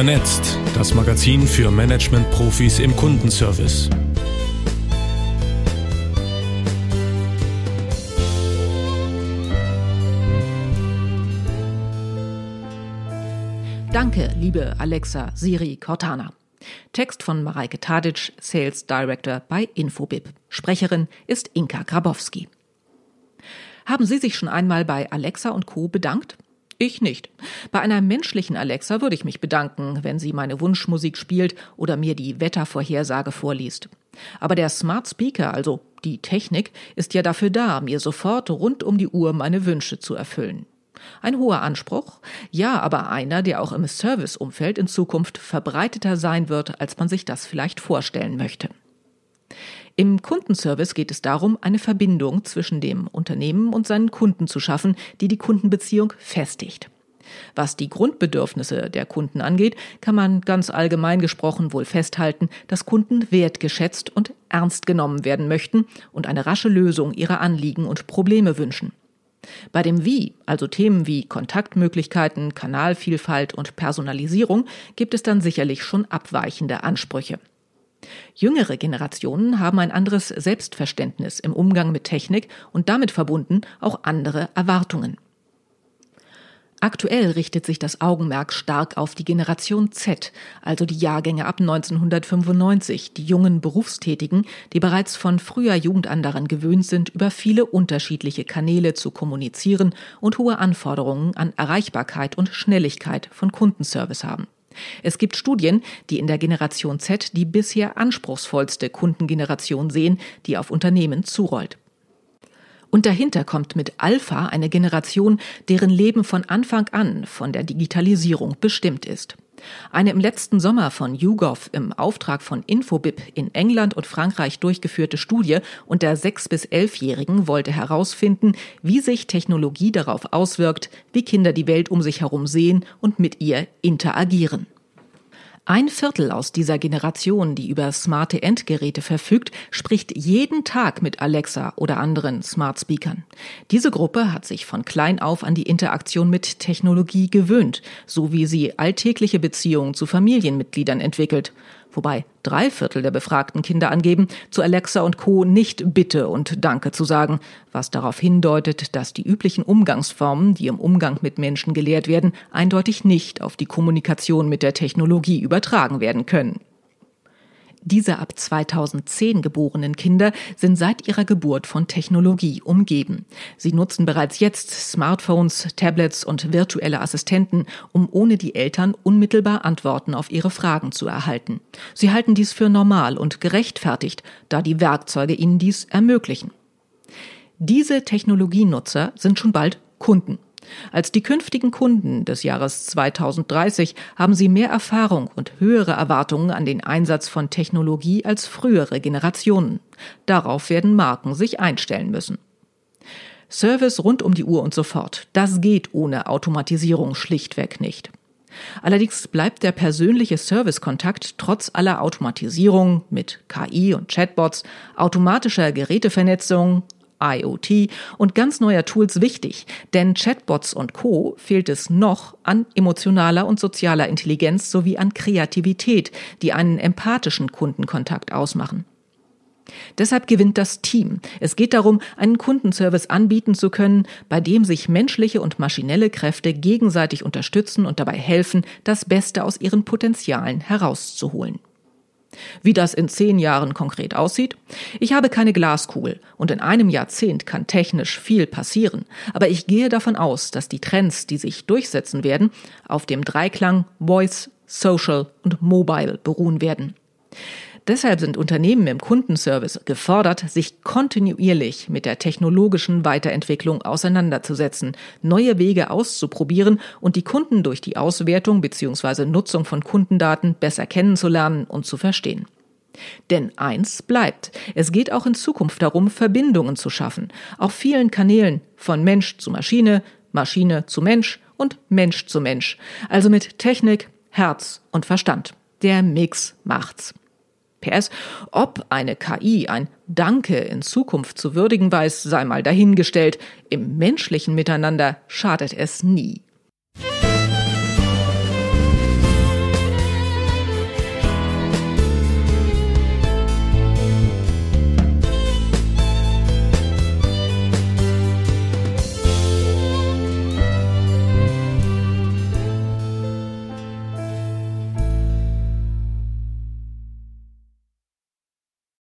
Vernetzt, das Magazin für Management-Profis im Kundenservice. Danke, liebe Alexa, Siri, Cortana. Text von Mareike Tadic, Sales Director bei Infobip. Sprecherin ist Inka Grabowski. Haben Sie sich schon einmal bei Alexa und Co. bedankt? Ich nicht. Bei einer menschlichen Alexa würde ich mich bedanken, wenn sie meine Wunschmusik spielt oder mir die Wettervorhersage vorliest. Aber der Smart Speaker, also die Technik, ist ja dafür da, mir sofort rund um die Uhr meine Wünsche zu erfüllen. Ein hoher Anspruch, ja, aber einer, der auch im Serviceumfeld in Zukunft verbreiteter sein wird, als man sich das vielleicht vorstellen möchte. Im Kundenservice geht es darum, eine Verbindung zwischen dem Unternehmen und seinen Kunden zu schaffen, die die Kundenbeziehung festigt. Was die Grundbedürfnisse der Kunden angeht, kann man ganz allgemein gesprochen wohl festhalten, dass Kunden wertgeschätzt und ernst genommen werden möchten und eine rasche Lösung ihrer Anliegen und Probleme wünschen. Bei dem Wie, also Themen wie Kontaktmöglichkeiten, Kanalvielfalt und Personalisierung, gibt es dann sicherlich schon abweichende Ansprüche. Jüngere Generationen haben ein anderes Selbstverständnis im Umgang mit Technik und damit verbunden auch andere Erwartungen. Aktuell richtet sich das Augenmerk stark auf die Generation Z, also die Jahrgänge ab 1995, die jungen Berufstätigen, die bereits von früher Jugend an daran gewöhnt sind, über viele unterschiedliche Kanäle zu kommunizieren und hohe Anforderungen an Erreichbarkeit und Schnelligkeit von Kundenservice haben. Es gibt Studien, die in der Generation Z die bisher anspruchsvollste Kundengeneration sehen, die auf Unternehmen zurollt. Und dahinter kommt mit Alpha eine Generation, deren Leben von Anfang an von der Digitalisierung bestimmt ist. Eine im letzten Sommer von YouGov im Auftrag von Infobip in England und Frankreich durchgeführte Studie unter sechs bis elfjährigen wollte herausfinden, wie sich Technologie darauf auswirkt, wie Kinder die Welt um sich herum sehen und mit ihr interagieren. Ein Viertel aus dieser Generation, die über smarte Endgeräte verfügt, spricht jeden Tag mit Alexa oder anderen Smart Speakern. Diese Gruppe hat sich von klein auf an die Interaktion mit Technologie gewöhnt, so wie sie alltägliche Beziehungen zu Familienmitgliedern entwickelt wobei drei Viertel der befragten Kinder angeben, zu Alexa und Co. nicht Bitte und Danke zu sagen, was darauf hindeutet, dass die üblichen Umgangsformen, die im Umgang mit Menschen gelehrt werden, eindeutig nicht auf die Kommunikation mit der Technologie übertragen werden können. Diese ab 2010 geborenen Kinder sind seit ihrer Geburt von Technologie umgeben. Sie nutzen bereits jetzt Smartphones, Tablets und virtuelle Assistenten, um ohne die Eltern unmittelbar Antworten auf ihre Fragen zu erhalten. Sie halten dies für normal und gerechtfertigt, da die Werkzeuge ihnen dies ermöglichen. Diese Technologienutzer sind schon bald Kunden. Als die künftigen Kunden des Jahres 2030 haben sie mehr Erfahrung und höhere Erwartungen an den Einsatz von Technologie als frühere Generationen. Darauf werden Marken sich einstellen müssen. Service rund um die Uhr und so fort. Das geht ohne Automatisierung schlichtweg nicht. Allerdings bleibt der persönliche Servicekontakt trotz aller Automatisierung mit KI und Chatbots, automatischer Gerätevernetzung, IoT und ganz neuer Tools wichtig, denn Chatbots und Co fehlt es noch an emotionaler und sozialer Intelligenz sowie an Kreativität, die einen empathischen Kundenkontakt ausmachen. Deshalb gewinnt das Team. Es geht darum, einen Kundenservice anbieten zu können, bei dem sich menschliche und maschinelle Kräfte gegenseitig unterstützen und dabei helfen, das Beste aus ihren Potenzialen herauszuholen. Wie das in zehn Jahren konkret aussieht? Ich habe keine Glaskugel und in einem Jahrzehnt kann technisch viel passieren. Aber ich gehe davon aus, dass die Trends, die sich durchsetzen werden, auf dem Dreiklang Voice, Social und Mobile beruhen werden. Deshalb sind Unternehmen im Kundenservice gefordert, sich kontinuierlich mit der technologischen Weiterentwicklung auseinanderzusetzen, neue Wege auszuprobieren und die Kunden durch die Auswertung bzw. Nutzung von Kundendaten besser kennenzulernen und zu verstehen. Denn eins bleibt. Es geht auch in Zukunft darum, Verbindungen zu schaffen. Auf vielen Kanälen, von Mensch zu Maschine, Maschine zu Mensch und Mensch zu Mensch. Also mit Technik, Herz und Verstand. Der Mix macht's. PS, ob eine KI ein Danke in Zukunft zu würdigen weiß, sei mal dahingestellt. Im menschlichen Miteinander schadet es nie.